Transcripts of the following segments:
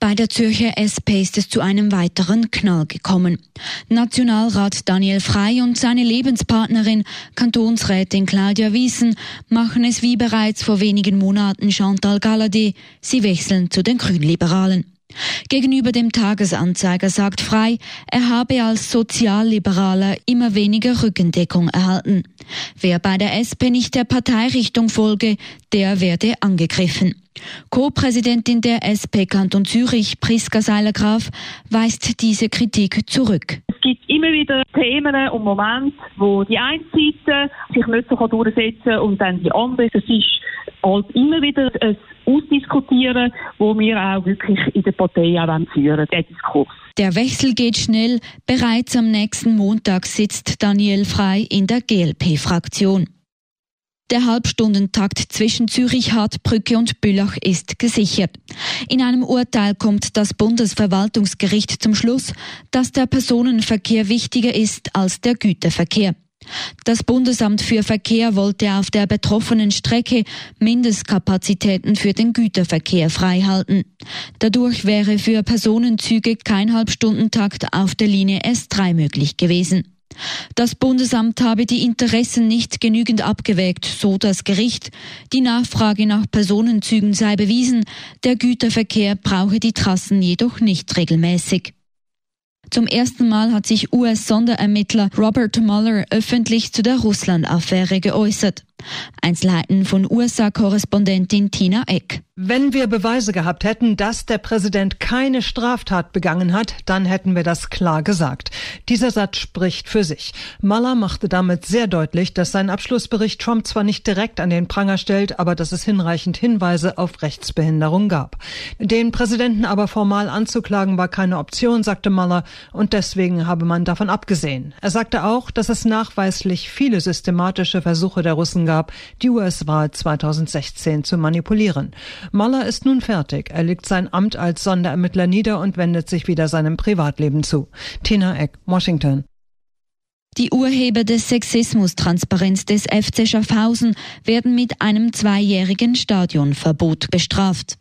Bei der Zürcher SP ist es zu einem weiteren Knall gekommen. Nationalrat Daniel Frey und seine Lebenspartnerin, Kantonsrätin Claudia Wiesen, machen es wie bereits vor wenigen Monaten Chantal Galladay. Sie wechseln zu den Grünliberalen. Gegenüber dem Tagesanzeiger sagt Frei, er habe als Sozialliberaler immer weniger Rückendeckung erhalten. Wer bei der SP nicht der Parteirichtung folge, der werde angegriffen. Co-Präsidentin der SP Kanton Zürich, Priska Seiler-Graf, weist diese Kritik zurück. Es gibt immer wieder Themen und Momente, wo die eine Seite sich nicht so durchsetzen kann und dann die andere. Es ist halt immer wieder ein Ausdiskutieren, wo wir auch wirklich in der Partei auch führen den Diskurs. Der Wechsel geht schnell. Bereits am nächsten Montag sitzt Daniel Frei in der GLP-Fraktion. Der Halbstundentakt zwischen Zürich, Hartbrücke und Bülach ist gesichert. In einem Urteil kommt das Bundesverwaltungsgericht zum Schluss, dass der Personenverkehr wichtiger ist als der Güterverkehr. Das Bundesamt für Verkehr wollte auf der betroffenen Strecke Mindestkapazitäten für den Güterverkehr freihalten. Dadurch wäre für Personenzüge kein Halbstundentakt auf der Linie S3 möglich gewesen. Das Bundesamt habe die Interessen nicht genügend abgewägt, so das Gericht. Die Nachfrage nach Personenzügen sei bewiesen, der Güterverkehr brauche die Trassen jedoch nicht regelmäßig. Zum ersten Mal hat sich US-Sonderermittler Robert Mueller öffentlich zu der Russland-Affäre geäußert. Einzelheiten von USA-Korrespondentin Tina Eck. Wenn wir Beweise gehabt hätten, dass der Präsident keine Straftat begangen hat, dann hätten wir das klar gesagt. Dieser Satz spricht für sich. Mueller machte damit sehr deutlich, dass sein Abschlussbericht Trump zwar nicht direkt an den Pranger stellt, aber dass es hinreichend Hinweise auf Rechtsbehinderung gab. Den Präsidenten aber formal anzuklagen war keine Option, sagte Mueller, und deswegen habe man davon abgesehen. Er sagte auch, dass es nachweislich viele systematische Versuche der Russen gab, die US-Wahl 2016 zu manipulieren. Mueller ist nun fertig. Er legt sein Amt als Sonderermittler nieder und wendet sich wieder seinem Privatleben zu. Tina Eck, Washington. Die Urheber des Sexismus-Transparenz des FC Schaffhausen werden mit einem zweijährigen Stadionverbot bestraft.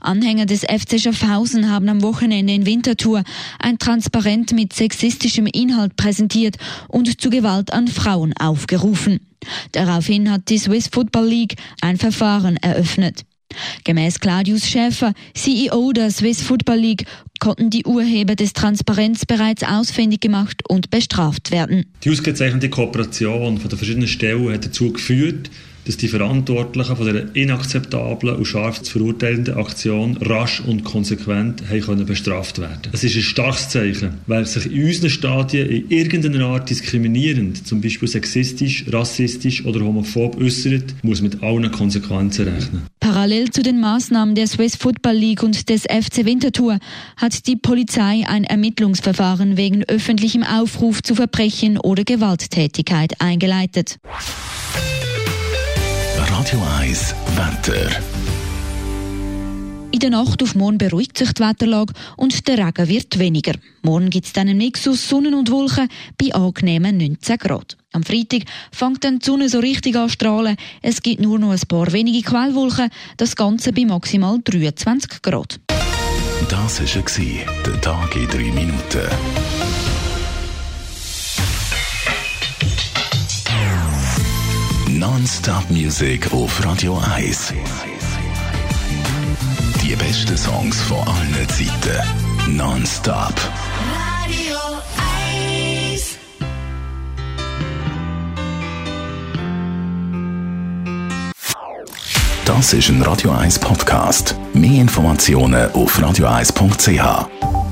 Anhänger des FC Schaffhausen haben am Wochenende in Winterthur ein Transparent mit sexistischem Inhalt präsentiert und zu Gewalt an Frauen aufgerufen. Daraufhin hat die Swiss Football League ein Verfahren eröffnet. Gemäß Claudius Schäfer, CEO der Swiss Football League, konnten die Urheber des Transparenz bereits ausfindig gemacht und bestraft werden. Die ausgezeichnete Kooperation von den verschiedenen Stellen hat dazu geführt, dass die Verantwortlichen von dieser inakzeptablen und scharf zu verurteilenden Aktion rasch und konsequent können bestraft werden. Es ist ein starkes Zeichen. Wer sich in unseren Stadien in irgendeiner Art diskriminierend, zum Beispiel sexistisch, rassistisch oder homophob äußert, muss mit allen Konsequenzen rechnen. Parallel zu den Maßnahmen der Swiss Football League und des FC Winterthur hat die Polizei ein Ermittlungsverfahren wegen öffentlichem Aufruf zu Verbrechen oder Gewalttätigkeit eingeleitet. Radio 1 Wetter. In der Nacht auf morgen beruhigt sich die Wetterlage und der Regen wird weniger. Morgen gibt es dann einen Mix aus Sonne und Wolken bei angenehmen 19 Grad. Am Freitag fängt dann die Sonne so richtig an strahlen. Es gibt nur noch ein paar wenige Quellwolken, das Ganze bei maximal 23 Grad. Das war der Tag in 3 Minuten. Non-Stop Music auf Radio 1. Die besten Songs von allen Zeiten. Non-Stop. Radio 1. Das ist ein Radio 1 Podcast. Mehr Informationen auf radio1.ch.